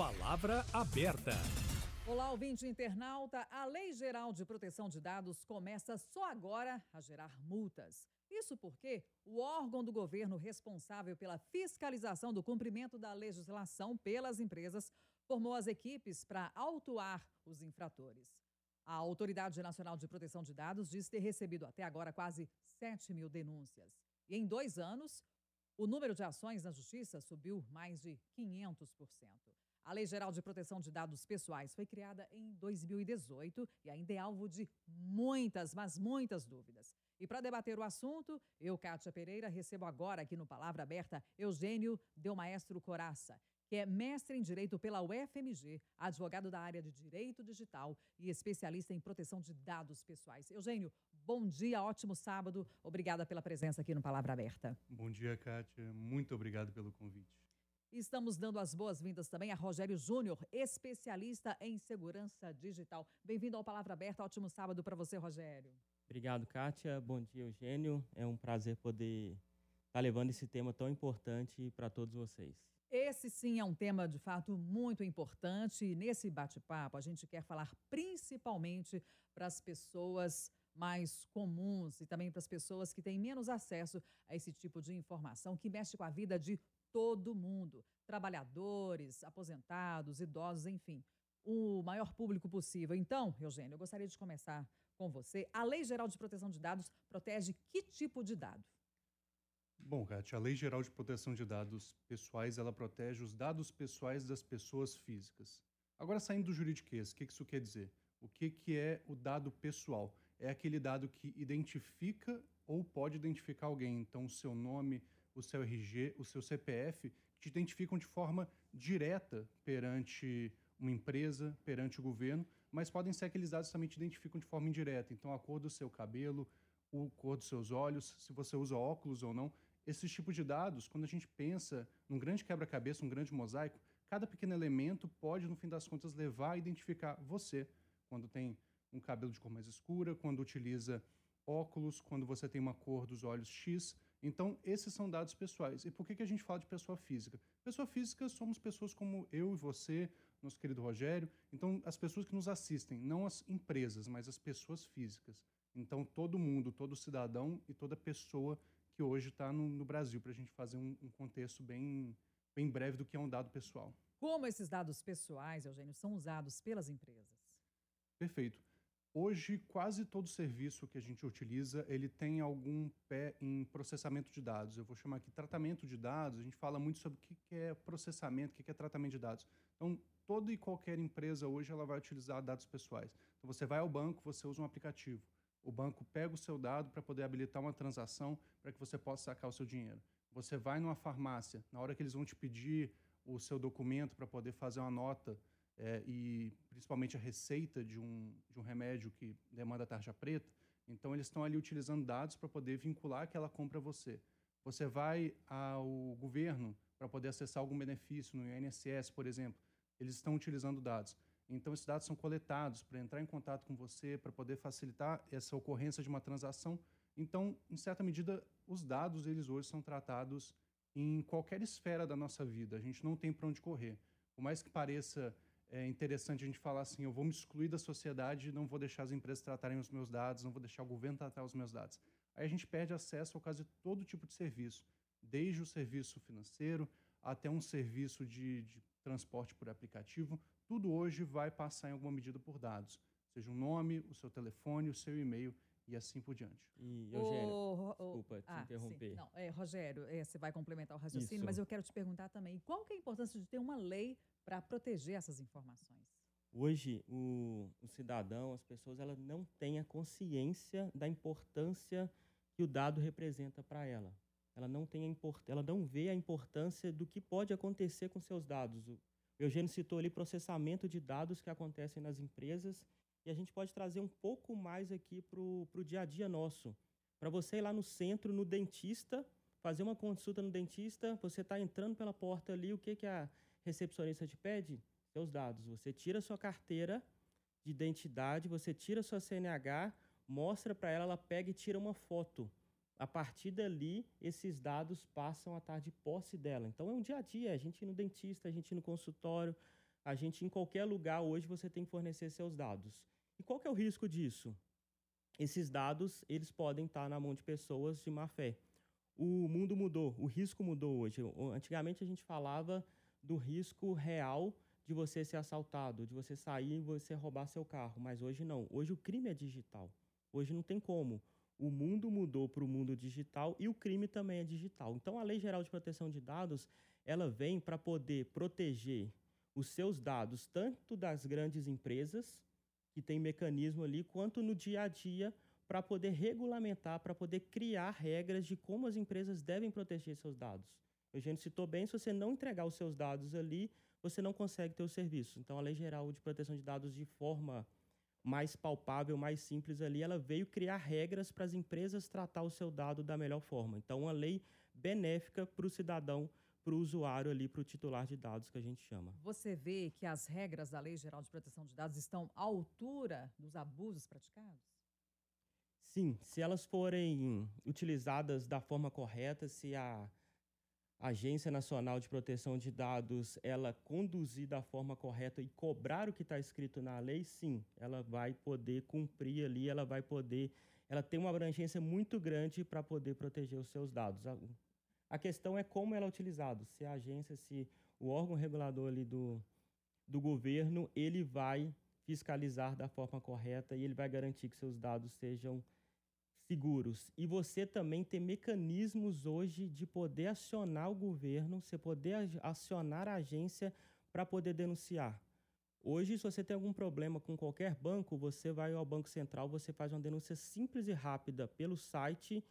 Palavra aberta. Olá, ouvinte internauta. A Lei Geral de Proteção de Dados começa só agora a gerar multas. Isso porque o órgão do governo responsável pela fiscalização do cumprimento da legislação pelas empresas formou as equipes para autuar os infratores. A Autoridade Nacional de Proteção de Dados diz ter recebido até agora quase 7 mil denúncias. E em dois anos, o número de ações na Justiça subiu mais de 500%. A Lei Geral de Proteção de Dados Pessoais foi criada em 2018 e ainda é alvo de muitas, mas muitas dúvidas. E para debater o assunto, eu, Kátia Pereira, recebo agora aqui no Palavra Aberta Eugênio Del Maestro Coraça, que é mestre em Direito pela UFMG, advogado da área de Direito Digital e especialista em proteção de dados pessoais. Eugênio, bom dia, ótimo sábado. Obrigada pela presença aqui no Palavra Aberta. Bom dia, Kátia. Muito obrigado pelo convite. Estamos dando as boas-vindas também a Rogério Júnior, especialista em segurança digital. Bem-vindo ao Palavra Aberta. Ótimo sábado para você, Rogério. Obrigado, Kátia. Bom dia, Eugênio. É um prazer poder estar tá levando esse tema tão importante para todos vocês. Esse sim é um tema de fato muito importante e nesse bate-papo a gente quer falar principalmente para as pessoas mais comuns e também para as pessoas que têm menos acesso a esse tipo de informação que mexe com a vida de todo mundo, trabalhadores, aposentados, idosos, enfim, o maior público possível. Então, Eugênio, eu gostaria de começar com você. A Lei Geral de Proteção de Dados protege que tipo de dado? Bom, Kátia, a Lei Geral de Proteção de Dados Pessoais, ela protege os dados pessoais das pessoas físicas. Agora, saindo do juridiquês, o que isso quer dizer? O que, que é o dado pessoal? É aquele dado que identifica ou pode identificar alguém. Então, o seu nome, o seu RG, o seu CPF, que te identificam de forma direta perante uma empresa, perante o governo, mas podem ser aqueles dados que também te identificam de forma indireta. Então, a cor do seu cabelo, a cor dos seus olhos, se você usa óculos ou não. Esses tipos de dados, quando a gente pensa num grande quebra-cabeça, um grande mosaico, cada pequeno elemento pode, no fim das contas, levar a identificar você. Quando tem um cabelo de cor mais escura, quando utiliza óculos, quando você tem uma cor dos olhos X, então, esses são dados pessoais. E por que, que a gente fala de pessoa física? Pessoa física somos pessoas como eu e você, nosso querido Rogério. Então, as pessoas que nos assistem, não as empresas, mas as pessoas físicas. Então, todo mundo, todo cidadão e toda pessoa que hoje está no, no, Brasil, para a gente fazer um, um contexto bem, bem breve do que é um dado pessoal. Como esses dados pessoais, Eugênio, são usados pelas empresas? Perfeito. Hoje, quase todo serviço que a gente utiliza, ele tem algum pé em processamento de dados. Eu vou chamar aqui tratamento de dados. A gente fala muito sobre o que é processamento, o que é tratamento de dados. Então, toda e qualquer empresa hoje ela vai utilizar dados pessoais. Então, você vai ao banco, você usa um aplicativo. O banco pega o seu dado para poder habilitar uma transação para que você possa sacar o seu dinheiro. Você vai numa farmácia, na hora que eles vão te pedir o seu documento para poder fazer uma nota é, e principalmente a receita de um, de um remédio que demanda tarja preta, então eles estão ali utilizando dados para poder vincular aquela compra a você. Você vai ao governo para poder acessar algum benefício no INSS, por exemplo, eles estão utilizando dados. Então esses dados são coletados para entrar em contato com você, para poder facilitar essa ocorrência de uma transação. Então, em certa medida, os dados eles hoje são tratados em qualquer esfera da nossa vida. A gente não tem para onde correr. Por mais que pareça é interessante a gente falar assim: eu vou me excluir da sociedade, não vou deixar as empresas tratarem os meus dados, não vou deixar o governo tratar os meus dados. Aí a gente perde acesso ao caso de todo tipo de serviço, desde o serviço financeiro até um serviço de, de transporte por aplicativo. Tudo hoje vai passar em alguma medida por dados, seja o um nome, o seu telefone, o seu e-mail e assim por diante. E, Eugênio, oh, desculpa te ah, interromper. Rogério, é, você vai complementar o raciocínio, Isso. mas eu quero te perguntar também, qual que é a importância de ter uma lei para proteger essas informações? Hoje, o, o, cidadão, as pessoas, elas não têm a consciência da importância que o dado representa para ela. Ela não tem a import, ela não vê a importância do que pode acontecer com seus dados. O Eugênio citou ali processamento de dados que acontecem nas empresas e a gente pode trazer um pouco mais aqui para o dia a dia nosso. Para você ir lá no centro, no dentista, fazer uma consulta no dentista, você está entrando pela porta ali, o que, que a recepcionista te pede? Seus dados. Você tira sua carteira de identidade, você tira sua CNH, mostra para ela, ela pega e tira uma foto. A partir dali, esses dados passam a estar de posse dela. Então é um dia a dia, a gente ir no dentista, a gente ir no consultório, A gente, em qualquer lugar hoje, você tem que fornecer seus dados. E qual que é o risco disso? Esses dados, eles podem estar na mão de pessoas de má fé. O mundo mudou, o risco mudou hoje. Antigamente a gente falava do risco real de você ser assaltado, de você sair e você roubar seu carro, mas hoje não. Hoje o crime é digital. Hoje não tem como. O mundo mudou para o mundo digital e o crime também é digital. Então a Lei Geral de Proteção de Dados, ela vem para poder proteger os seus dados tanto das grandes empresas que tem mecanismo ali, quanto no dia a dia para poder regulamentar, para poder criar regras de como as empresas devem proteger seus dados. O Eugênio citou bem, se você não entregar os seus dados ali, você não consegue ter o serviço. Então, a Lei Geral de Proteção de Dados, de forma mais palpável, mais simples ali, ela veio criar regras para as empresas tratar o seu dado da melhor forma. Então, uma lei benéfica para o cidadão, para o usuário ali, para o titular de dados que a gente chama. Você vê que as regras da Lei Geral de Proteção de Dados estão à altura dos abusos praticados? Sim, se elas forem utilizadas da forma correta, se a Agência Nacional de Proteção de Dados ela conduzir da forma correta e cobrar o que está escrito na lei, sim, ela vai poder cumprir ali, ela vai poder, ela tem uma abrangência muito grande para poder proteger os seus dados. A, a, questão é como ela é utilizada. Se a agência, se o órgão regulador ali do, do governo, ele vai fiscalizar da forma correta e ele vai garantir que seus dados sejam seguros. E você também tem mecanismos hoje de poder acionar o governo, você poder acionar a agência para poder denunciar. Hoje, se você tem algum problema com qualquer banco, você vai ao Banco Central, você faz uma denúncia simples e rápida pelo site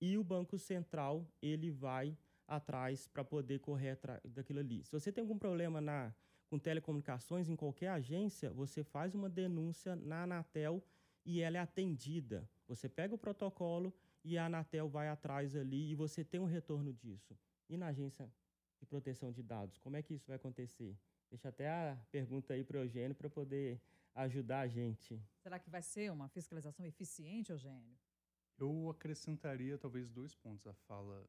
e o Banco Central ele vai atrás para poder correr daquilo ali. Se você tem algum problema na, com telecomunicações em qualquer agência, você faz uma denúncia na Anatel e ela é atendida. Você pega o protocolo e a Anatel vai atrás ali e você tem um retorno disso. E na agência de proteção de dados, como é que isso vai acontecer? Deixa até a pergunta aí para o Eugênio para poder ajudar a gente. Será que vai ser uma fiscalização eficiente, Eugênio? Eu acrescentaria talvez dois pontos à fala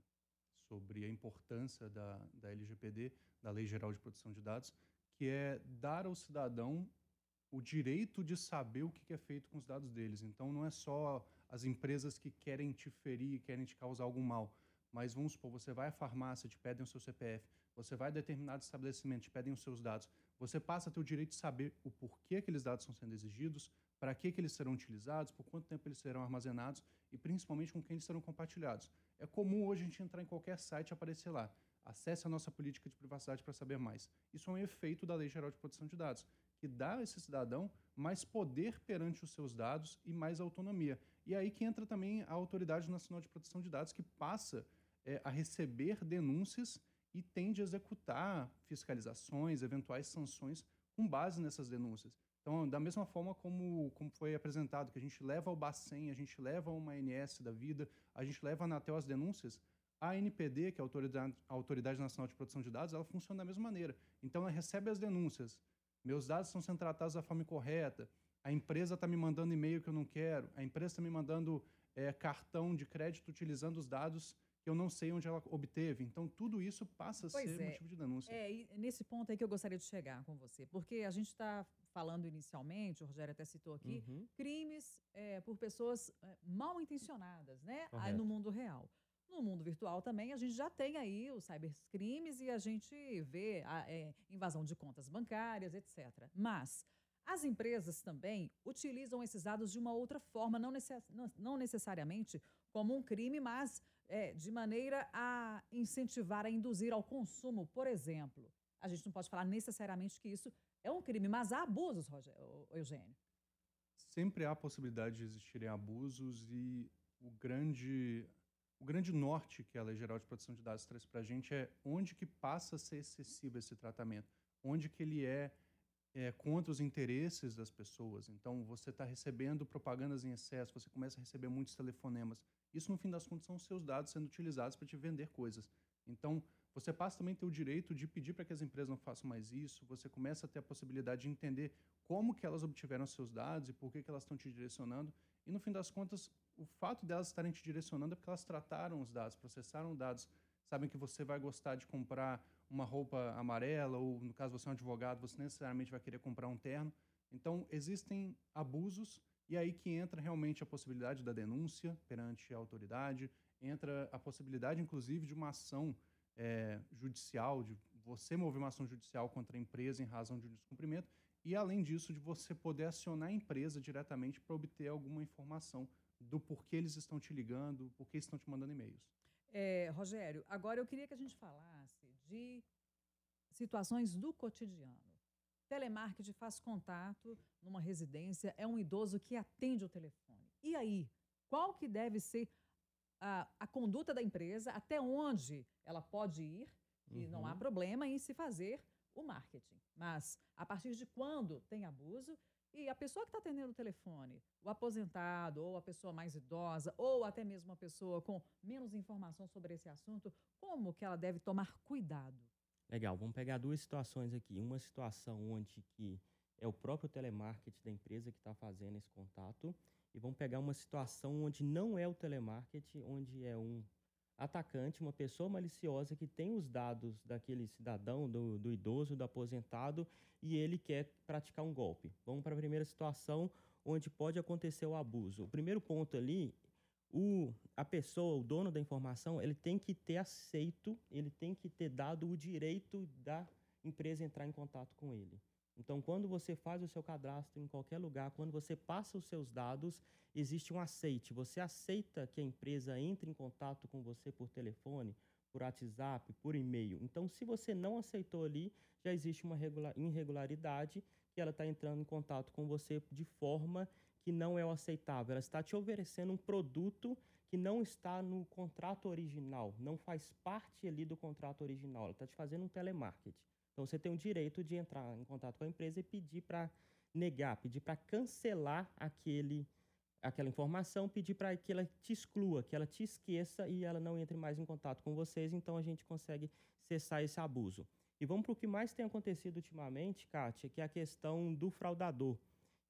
sobre a importância da, da LGPD, da Lei Geral de Proteção de Dados, que é dar ao cidadão o direito de saber o que é feito com os dados deles. Então, não é só as empresas que querem te ferir, querem te causar algum mal. Mas vamos supor, você vai à farmácia, te pedem o seu CPF, você vai a determinado estabelecimento, te pedem os seus dados. Você passa a ter o direito de saber o porquê aqueles dados estão sendo exigidos, para que, que eles serão utilizados, por quanto tempo eles serão armazenados e principalmente com quem eles serão compartilhados. É comum hoje a gente entrar em qualquer site e aparecer lá. Acesse a nossa política de privacidade para saber mais. Isso é um efeito da Lei Geral de Proteção de Dados que dá a esse cidadão mais poder perante os seus dados e mais autonomia. E é aí que entra também a Autoridade Nacional de Proteção de Dados, que passa é, a receber denúncias e tende a executar fiscalizações, eventuais sanções com base nessas denúncias. Então, da mesma forma como, como foi apresentado, que a gente leva ao Bacen, a gente leva a uma ANS da vida, a gente leva a Anatel as denúncias, a NPD, que é a Autoridade, a Autoridade Nacional de Proteção de Dados, ela funciona da mesma maneira. Então, ela recebe as denúncias, meus dados estão sendo tratados da forma correta, a empresa está me mandando e-mail que eu não quero, a empresa está me mandando é, cartão de crédito utilizando os dados que eu não sei onde ela obteve. Então, tudo isso passa a pois ser é. motivo de denúncia. É, nesse ponto aí que eu gostaria de chegar com você, porque a gente está falando inicialmente, o Rogério até citou aqui, uhum. crimes é, por pessoas é, mal intencionadas, né? Aí no mundo real. No mundo virtual também, a gente já tem aí os cybercrimes e a gente vê a é, invasão de contas bancárias, etc. Mas as empresas também utilizam esses dados de uma outra forma, não, necess, não, necessariamente como um crime, mas é, de maneira a incentivar, a induzir ao consumo. Por exemplo, a gente não pode falar necessariamente que isso é um crime, mas há abusos, Rogério, Eugênio. Sempre há possibilidade de existirem abusos e o grande o grande norte que a Lei Geral de Proteção de Dados traz para a gente é onde que passa a ser excessivo esse tratamento, onde que ele é, é contra os interesses das pessoas. Então, você está recebendo propagandas em excesso, você começa a receber muitos telefonemas. Isso, no fim das contas, são seus dados sendo utilizados para te vender coisas. Então, você passa também a ter o direito de pedir para que as empresas não façam mais isso, você começa a ter a possibilidade de entender como que elas obtiveram seus dados e por que, que elas estão te direcionando. E, no fim das contas, o fato delas estarem te direcionando é porque elas trataram os dados, processaram dados, sabem que você vai gostar de comprar uma roupa amarela, ou no caso você é um advogado, você necessariamente vai querer comprar um terno. Então, existem abusos, e aí que entra realmente a possibilidade da denúncia perante a autoridade, entra a possibilidade, inclusive, de uma ação é, judicial, de você mover uma ação judicial contra a empresa em razão de um descumprimento, e além disso, de você poder acionar a empresa diretamente para obter alguma informação do porquê eles estão te ligando, porquê estão te mandando e-mails. É, Rogério, agora eu queria que a gente falasse de situações do cotidiano. Telemarketing faz contato numa residência, é um idoso que atende o telefone. E aí, qual que deve ser a, a conduta da empresa, até onde ela pode ir, e uhum. não há uhum. problema em se fazer o marketing. Mas a partir de quando tem abuso e a pessoa que está atendendo o telefone, o aposentado, ou a pessoa mais idosa, ou até mesmo uma pessoa com menos informação sobre esse assunto, como que ela deve tomar cuidado? Legal, vamos pegar duas situações aqui. Uma situação onde que é o próprio telemarketing da empresa que está fazendo esse contato, e vamos pegar uma situação onde não é o telemarketing, onde é um atacante, uma pessoa maliciosa que tem os dados daquele cidadão, do, do idoso, do aposentado, e ele quer praticar um golpe. Vamos para a primeira situação onde pode acontecer o abuso. O primeiro ponto ali, o, a pessoa, o dono da informação, ele tem que ter aceito, ele tem que ter dado o direito da empresa entrar em contato com ele. Então, quando você faz o seu cadastro em qualquer lugar, quando você passa os seus dados, existe um aceite. Você aceita que a empresa entre em contato com você por telefone, por WhatsApp, por e-mail. Então, se você não aceitou ali, já existe uma irregularidade que ela está entrando em contato com você de forma que não é o aceitável. Ela está te oferecendo um produto que não está no contrato original, não faz parte ali do contrato original. Ela está te fazendo um telemarketing. Então você tem o direito de entrar em contato com a empresa e pedir para negar, pedir para cancelar aquele aquela informação, pedir para que ela te exclua, que ela te esqueça e ela não entre mais em contato com vocês, então a gente consegue cessar esse abuso. E vamos para o que mais tem acontecido ultimamente, Kátia, que é a questão do fraudador,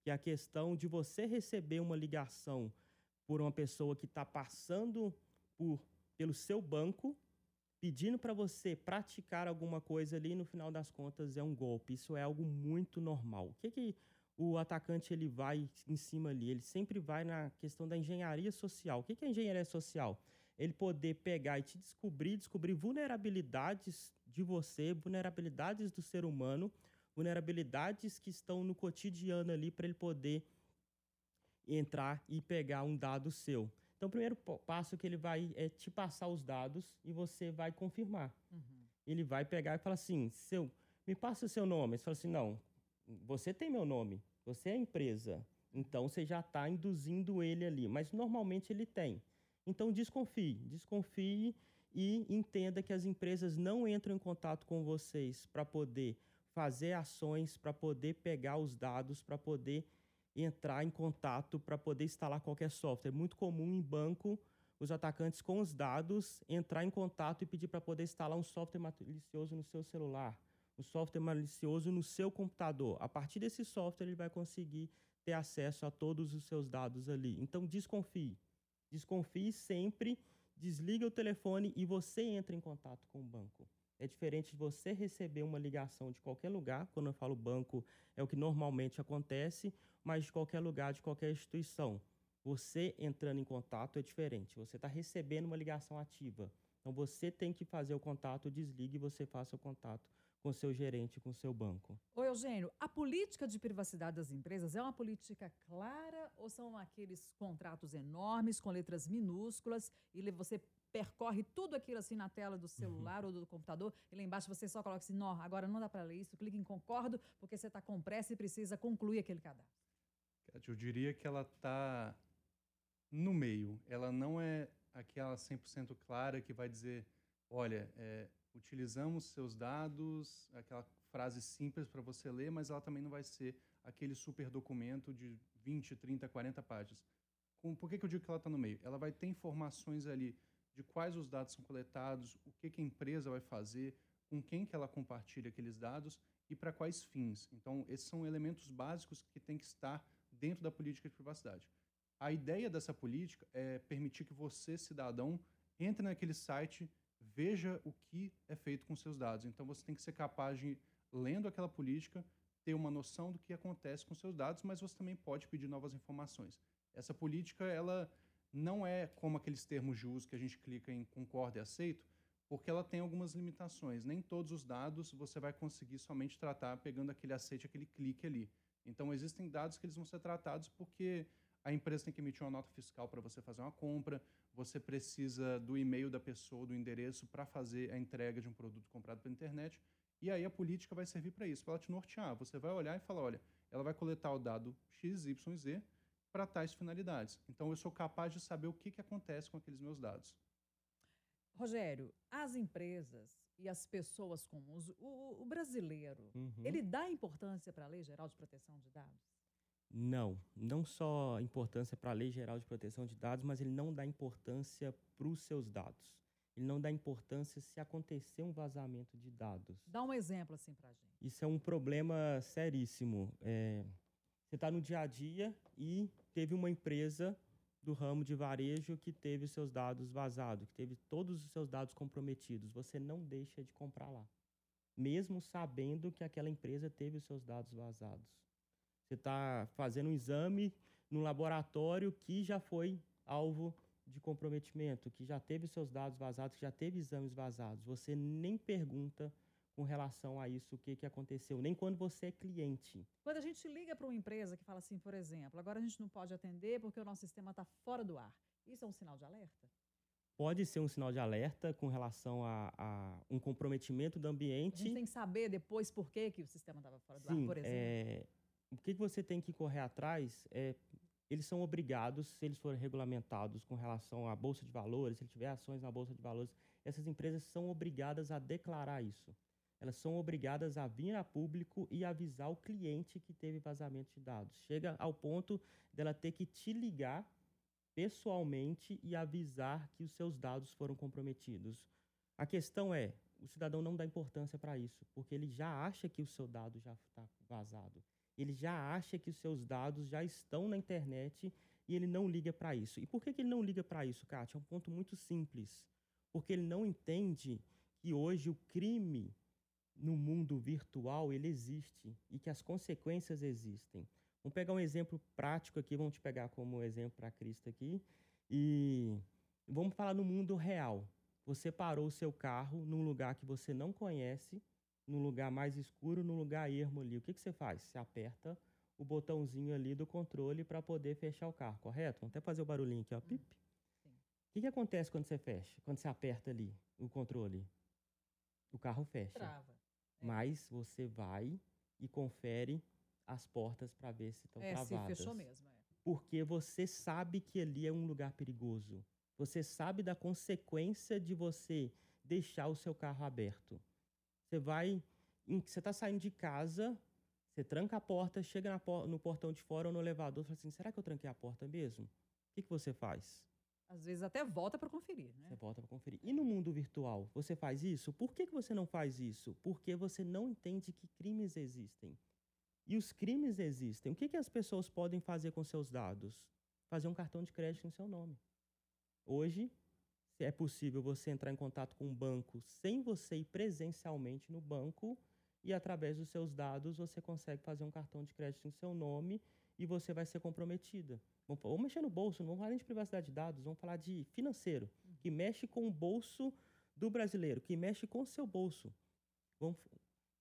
que é a questão de você receber uma ligação por uma pessoa que está passando por, pelo seu banco pedindo para você praticar alguma coisa ali, no final das contas é um golpe. Isso é algo muito normal. O que que o atacante ele vai em cima ali? Ele sempre vai na questão da engenharia social. O que que é engenharia social? Ele poder pegar e te descobrir, descobrir vulnerabilidades de você, vulnerabilidades do ser humano, vulnerabilidades que estão no cotidiano ali para ele poder entrar e pegar um dado seu. Então, o primeiro passo que ele vai é te passar os dados e você vai confirmar. Uhum. Ele vai pegar e falar assim: seu, me passa o seu nome. Você fala assim: não, você tem meu nome, você é a empresa. Então, você já está induzindo ele ali. Mas normalmente ele tem. Então, desconfie. Desconfie e entenda que as empresas não entram em contato com vocês para poder fazer ações, para poder pegar os dados, para poder entrar em contato para poder instalar qualquer software. É muito comum em banco os atacantes com os dados entrar em contato e pedir para poder instalar um software malicioso no seu celular, um software malicioso no seu computador. A partir desse software ele vai conseguir ter acesso a todos os seus dados ali. Então desconfie. Desconfie sempre, desliga o telefone e você entra em contato com o banco. É diferente de você receber uma ligação de qualquer lugar, quando eu falo banco, é o que normalmente acontece, mas de qualquer lugar, de qualquer instituição. Você entrando em contato é diferente. Você está recebendo uma ligação ativa. Então você tem que fazer o contato, desligue e você faça o contato com seu gerente, com seu banco. Oi, Eugênio, a política de privacidade das empresas é uma política clara ou são aqueles contratos enormes com letras minúsculas e você percorre tudo aquilo assim na tela do celular uhum. ou do computador e lá embaixo você só coloca assim, não, agora não dá para ler isso, clique em concordo porque você está com pressa e precisa concluir aquele cadastro. Eu diria que ela está no meio. Ela não é aquela 100% clara que vai dizer, olha, é, utilizamos seus dados, aquela frase simples para você ler, mas ela também não vai ser aquele super documento de 20, 30, 40 páginas. Com, por que, que eu digo que ela está no meio? Ela vai ter informações ali de quais os dados são coletados, o que, que a empresa vai fazer, com quem que ela compartilha aqueles dados e para quais fins. Então, esses são elementos básicos que tem que estar dentro da política de privacidade. A ideia dessa política é permitir que você, cidadão, entre naquele site, veja o que é feito com seus dados. Então você tem que ser capaz de, lendo aquela política, ter uma noção do que acontece com seus dados, mas você também pode pedir novas informações. Essa política, ela não é como aqueles termos de uso que a gente clica em concorda e aceito, porque ela tem algumas limitações. Nem todos os dados você vai conseguir somente tratar pegando aquele aceite, aquele clique ali. Então, existem dados que eles vão ser tratados porque a empresa tem que emitir uma nota fiscal para você fazer uma compra, você precisa do e-mail da pessoa, do endereço para fazer a entrega de um produto comprado pela internet. E aí a política vai servir para isso, para ela te nortear. Você vai olhar e falar, olha, ela vai coletar o dado X, Y, Z para tais finalidades. Então eu sou capaz de saber o que, que acontece com aqueles meus dados. Rogério, as empresas e as pessoas comuns, o, o brasileiro, uhum. ele dá importância para a Lei Geral de Proteção de Dados? Não, não só importância para a Lei Geral de Proteção de Dados, mas ele não dá importância para os seus dados. Ele não dá importância se acontecer um vazamento de dados. Dá um exemplo assim para a gente. Isso é um problema seríssimo. É, você está no dia a dia e teve uma empresa do ramo de varejo que teve os seus dados vazados, que teve todos os seus dados comprometidos. Você não deixa de comprar lá, mesmo sabendo que aquela empresa teve os seus dados vazados. Você está fazendo um exame no laboratório que já foi alvo de comprometimento, que já teve seus dados vazados, que já teve exames vazados. Você nem pergunta com relação a isso, o que, que aconteceu, nem quando você é cliente. Quando a gente liga para uma empresa que fala assim, por exemplo, agora a gente não pode atender porque o nosso sistema está fora do ar, isso é um sinal de alerta? Pode ser um sinal de alerta com relação a, a um comprometimento do ambiente. A gente tem que saber depois por que, que o sistema estava fora do Sim, ar, por exemplo. É, o que, que você tem que correr atrás é eles são obrigados, se eles forem regulamentados com relação à bolsa de valores, se ele tiver ações na bolsa de valores, essas empresas são obrigadas a declarar isso elas são obrigadas a vir a público e avisar o cliente que teve vazamento de dados. Chega ao ponto dela ter que te ligar pessoalmente e avisar que os seus dados foram comprometidos. A questão é, o cidadão não dá importância para isso, porque ele já acha que o seu dado já está vazado. Ele já acha que os seus dados já estão na internet e ele não liga para isso. E por que, que ele não liga para isso, Kátia? É um ponto muito simples. Porque ele não entende que hoje o crime no mundo virtual ele existe e que as consequências existem. Vamos pegar um exemplo prático aqui, vamos te pegar como exemplo para Cristo aqui e vamos falar no mundo real. Você parou o seu carro num lugar que você não conhece, num lugar mais escuro, num lugar ermo ali. O que, que você faz? Você aperta o botãozinho ali do controle para poder fechar o carro, correto? Vamos até fazer o barulhinho aqui, ó. Pip. O que, que acontece quando você fecha, quando você aperta ali o controle? O carro fecha. Trava. É. Mas você vai e confere as portas para ver se estão é, travadas. Se fechou mesmo, é. Porque você sabe que ali é um lugar perigoso. Você sabe da consequência de você deixar o seu carro aberto. Você vai, você está saindo de casa, você tranca a porta, chega no portão de fora ou no elevador, fala assim: será que eu tranquei a porta mesmo? O que, que você faz? Às vezes até volta para conferir, né? Você volta para conferir. E no mundo virtual, você faz isso? Por que, que você não faz isso? Porque você não entende que crimes existem. E os crimes existem. O que, que as pessoas podem fazer com seus dados? Fazer um cartão de crédito em seu nome. Hoje, é possível você entrar em contato com um banco sem você ir presencialmente no banco e através dos seus dados você consegue fazer um cartão de crédito em seu nome e você vai ser comprometida. Vamos mexer no bolso, não vamos falar nem de privacidade de dados, vamos falar de financeiro, uhum. que mexe com o bolso do brasileiro, que mexe com o seu bolso. Vamos,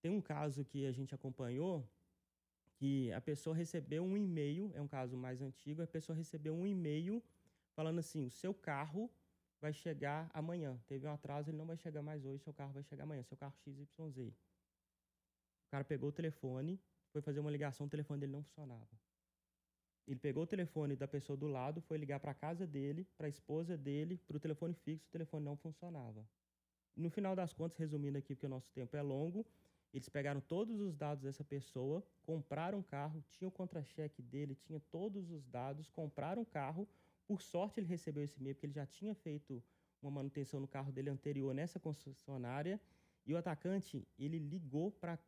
tem um caso que a gente acompanhou, que a pessoa recebeu um e-mail, é um caso mais antigo, a pessoa recebeu um e-mail falando assim, o seu carro vai chegar amanhã. Teve um atraso, ele não vai chegar mais hoje, seu carro vai chegar amanhã, seu carro XYZ. O cara pegou o telefone, foi fazer uma ligação, o telefone dele não funcionava. Ele pegou o telefone da pessoa do lado, foi ligar para a casa dele, para a esposa dele, para o telefone fixo, o telefone não funcionava. No final das contas, resumindo aqui, porque o nosso tempo é longo, eles pegaram todos os dados dessa pessoa, compraram um carro, tinha o contra-cheque dele, tinha todos os dados, compraram um carro. Por sorte, ele recebeu esse e-mail, porque ele já tinha feito uma manutenção no carro dele anterior nessa concessionária. E o atacante, ele ligou para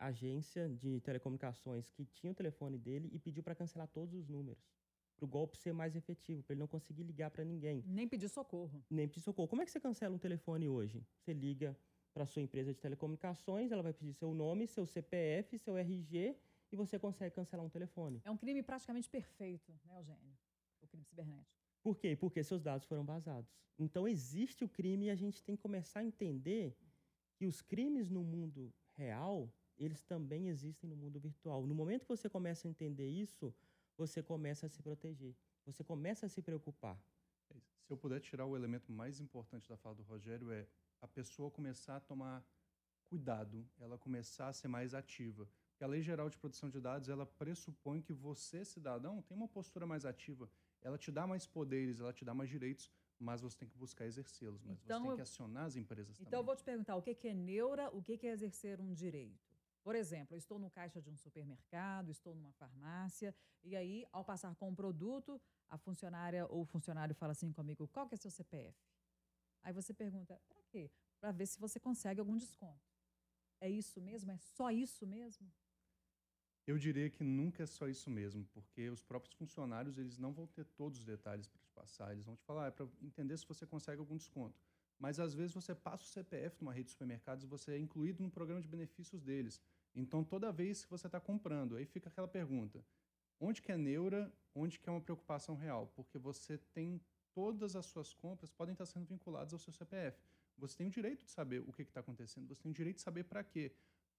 agência de telecomunicações que tinha o telefone dele e pediu para cancelar todos os números. para o golpe ser mais efetivo, para ele não conseguir ligar para ninguém. Nem pedir socorro. Nem pedir socorro. Como é que você cancela um telefone hoje? Você liga para sua empresa de telecomunicações, ela vai pedir seu nome, seu CPF, seu RG e você consegue cancelar um telefone. É um crime praticamente perfeito, né, Eugênio? O crime cibernético. Por quê? Porque seus dados foram vazados. Então existe o crime e a gente tem que começar a entender que os crimes no mundo real, eles também existem no mundo virtual. No momento que você começa a entender isso, você começa a se proteger. Você começa a se preocupar. É se eu puder tirar o elemento mais importante da fala do Rogério é a pessoa começar a tomar cuidado, ela começar a ser mais ativa. Porque a Lei Geral de Proteção de Dados, ela pressupõe que você, cidadão, tem uma postura mais ativa. Ela te dá mais poderes, ela te dá mais direitos, mas você tem que buscar exercê-los, mas então, você tem que acionar as empresas então também. Então, eu vou te perguntar, o que é neura, o que é exercer um direito? Por exemplo, eu estou no caixa de um supermercado, estou numa farmácia, e aí, ao passar com um produto, a funcionária ou o funcionário fala assim comigo, qual que é seu CPF? Aí você pergunta, para quê? Para ver se você consegue algum desconto. É isso mesmo? É só isso mesmo? Eu diria que nunca é só isso mesmo, porque os próprios funcionários eles não vão ter todos os detalhes para te passar. Eles vão te falar, ah, é para entender se você consegue algum desconto. Mas às vezes você passa o CPF numa rede de supermercados e você é incluído no programa de benefícios deles. Então toda vez que você está comprando, aí fica aquela pergunta: onde que é neura, onde que é uma preocupação real? Porque você tem todas as suas compras podem estar sendo vinculadas ao seu CPF. Você tem o direito de saber o que está acontecendo, você tem o direito de saber para quê.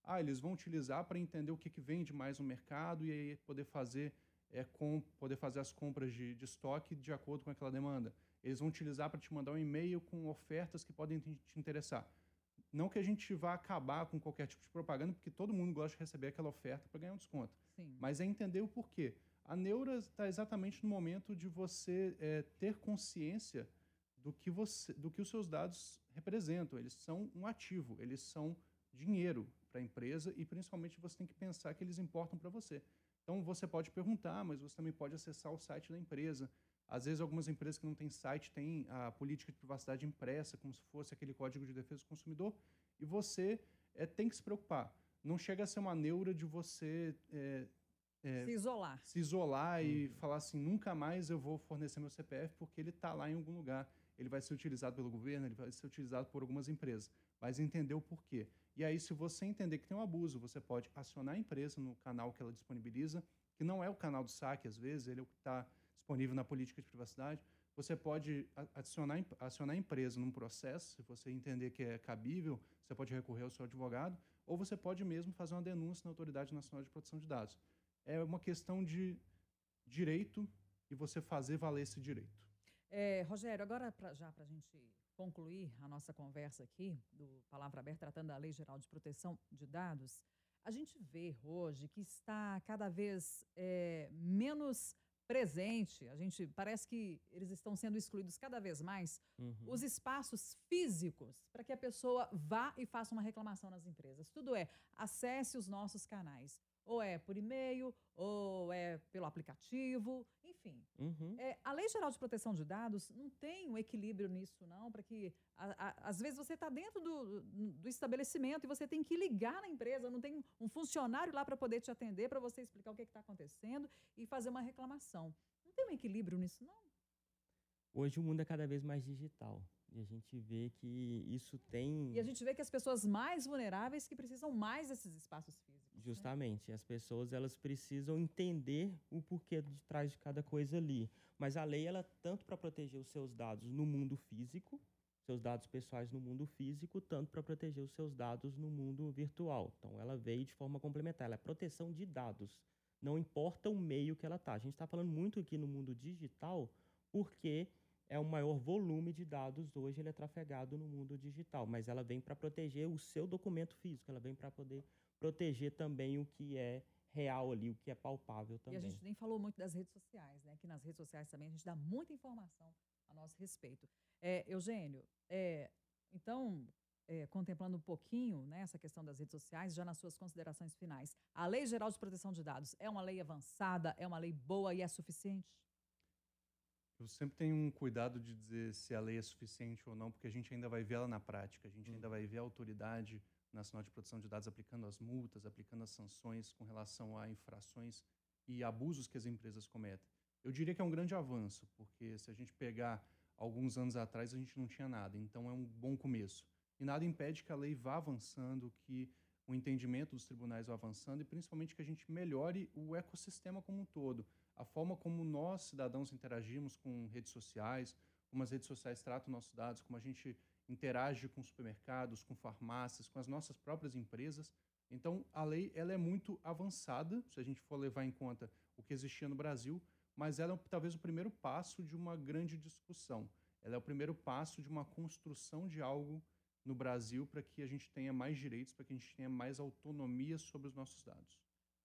Ah, eles vão utilizar para entender o que, que vende mais no mercado e aí poder fazer, é, com, poder fazer as compras de, de estoque de acordo com aquela demanda. Eles vão utilizar para te mandar um e-mail com ofertas que podem te, te interessar. Não que a gente vá acabar com qualquer tipo de propaganda, porque todo mundo gosta de receber aquela oferta para ganhar um desconto. Sim. Mas é entender o porquê. A neura está exatamente no momento de você é, ter consciência do que, você, do que os seus dados representam. Eles são um ativo, eles são dinheiro para a empresa e principalmente você tem que pensar que eles importam para você. Então você pode perguntar, mas você também pode acessar o site da empresa. Às vezes algumas empresas que não têm site têm a política de privacidade impressa, como se fosse aquele código de defesa do consumidor, e você é, tem que se preocupar. Não chega a ser uma neura de você é, é, se isolar. Se isolar uhum. e falar assim, nunca mais eu vou fornecer meu CPF porque ele está lá em algum lugar. Ele vai ser utilizado pelo governo, ele vai ser utilizado por algumas empresas. Mas entender o porquê. E aí, se você entender que tem um abuso, você pode acionar a empresa no canal que ela disponibiliza, que não é o canal do saque, às vezes, ele é o que está disponível na política de privacidade. Você pode adicionar, acionar a empresa num processo, se você entender que é cabível, você pode recorrer ao seu advogado, ou você pode mesmo fazer uma denúncia na Autoridade Nacional de Proteção de Dados. É uma questão de direito e você fazer valer esse direito. É, Rogério, agora pra, já para a gente concluir a nossa conversa aqui, do Palavra Aberta, tratando da Lei Geral de Proteção de Dados, a gente vê hoje que está cada vez é, menos presente. A gente parece que eles estão sendo excluídos cada vez mais uhum. os espaços físicos para que a pessoa vá e faça uma reclamação nas empresas. Tudo é acesse os nossos canais. Ou é por e-mail, ou é pelo aplicativo, enfim. Uhum. É, a Lei Geral de Proteção de Dados não tem um equilíbrio nisso, não, para que. A, a, às vezes você está dentro do, do estabelecimento e você tem que ligar na empresa, não tem um funcionário lá para poder te atender, para você explicar o que está acontecendo e fazer uma reclamação. Não tem um equilíbrio nisso, não? Hoje o mundo é cada vez mais digital. E a gente vê que isso tem. E a gente vê que as pessoas mais vulneráveis que precisam mais desses espaços físicos. Né? Justamente. As pessoas elas precisam entender o porquê de trás de cada coisa ali. Mas a lei, ela tanto para proteger os seus dados no mundo físico, seus dados pessoais no mundo físico, tanto para proteger os seus dados no mundo virtual. Então, ela veio de forma complementar. Ela é proteção de dados. Não importa o meio que ela está. A gente está falando muito aqui no mundo digital porque é o maior volume de dados hoje, ele é trafegado no mundo digital, mas ela vem para proteger o seu documento físico, ela vem para poder proteger também o que é real ali, o que é palpável também. E a gente nem falou muito das redes sociais, né? Que nas redes sociais também a gente dá muita informação a nosso respeito. É, Eugênio, é, então, é, contemplando um pouquinho né, essa questão das redes sociais, já nas suas considerações finais, a Lei Geral de Proteção de Dados é uma lei avançada, é uma lei boa e é suficiente? Eu sempre tenho um cuidado de dizer se a lei é suficiente ou não, porque a gente ainda vai ver ela na prática, a gente ainda uhum. vai ver a autoridade nacional de proteção de dados aplicando as multas, aplicando as sanções com relação a infrações e abusos que as empresas cometem. Eu diria que é um grande avanço, porque se a gente pegar alguns anos atrás, a gente não tinha nada, então é um bom começo. E nada impede que a lei vá avançando, que o entendimento dos tribunais vá avançando e principalmente que a gente melhore o ecossistema como um todo. A forma como nós, cidadãos, interagimos com redes sociais, como as redes sociais tratam nossos dados, como a gente interage com supermercados, com farmácias, com as nossas próprias empresas. Então, a lei ela é muito avançada, se a gente for levar em conta o que existia no Brasil, mas ela é talvez o primeiro passo de uma grande discussão. Ela é o primeiro passo de uma construção de algo no Brasil para que a gente tenha mais direitos, para que a gente tenha mais autonomia sobre os nossos dados.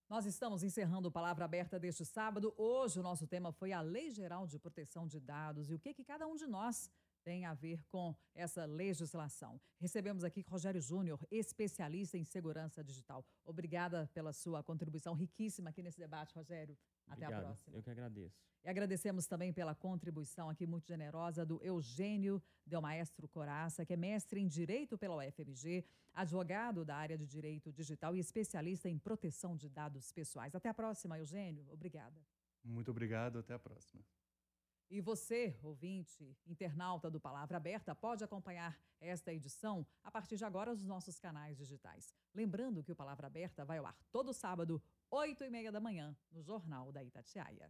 Nós estamos encerrando Palavra Aberta deste sábado. Hoje o nosso tema foi a Lei Geral de Proteção de Dados e o que, que cada um de nós tem a ver com essa legislação. Recebemos aqui Rogério Júnior, especialista em segurança digital. Obrigada pela sua contribuição riquíssima aqui nesse debate, Rogério. Até Obrigado. a próxima. Eu que agradeço. E agradecemos também pela contribuição aqui muito generosa do Eugênio Del Maestro Coraça, que é mestre em Direito pela UFMG, advogado da área de Direito Digital e especialista em proteção de dados pessoais. Até a próxima, Eugênio. Obrigada. Muito obrigado, até a próxima. E você, ouvinte, internauta do Palavra Aberta, pode acompanhar esta edição a partir de agora nos nossos canais digitais. Lembrando que o Palavra Aberta vai ao ar todo sábado, 8 e meia da manhã, no Jornal da Itatiaia.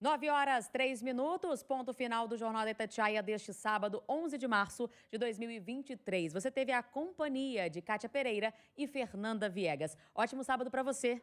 9 horas 3 minutos, ponto final do Jornal da Itatiaia deste sábado, 11 de março de 2023. Você teve a companhia de Kátia Pereira e Fernanda Viegas. Ótimo sábado para você.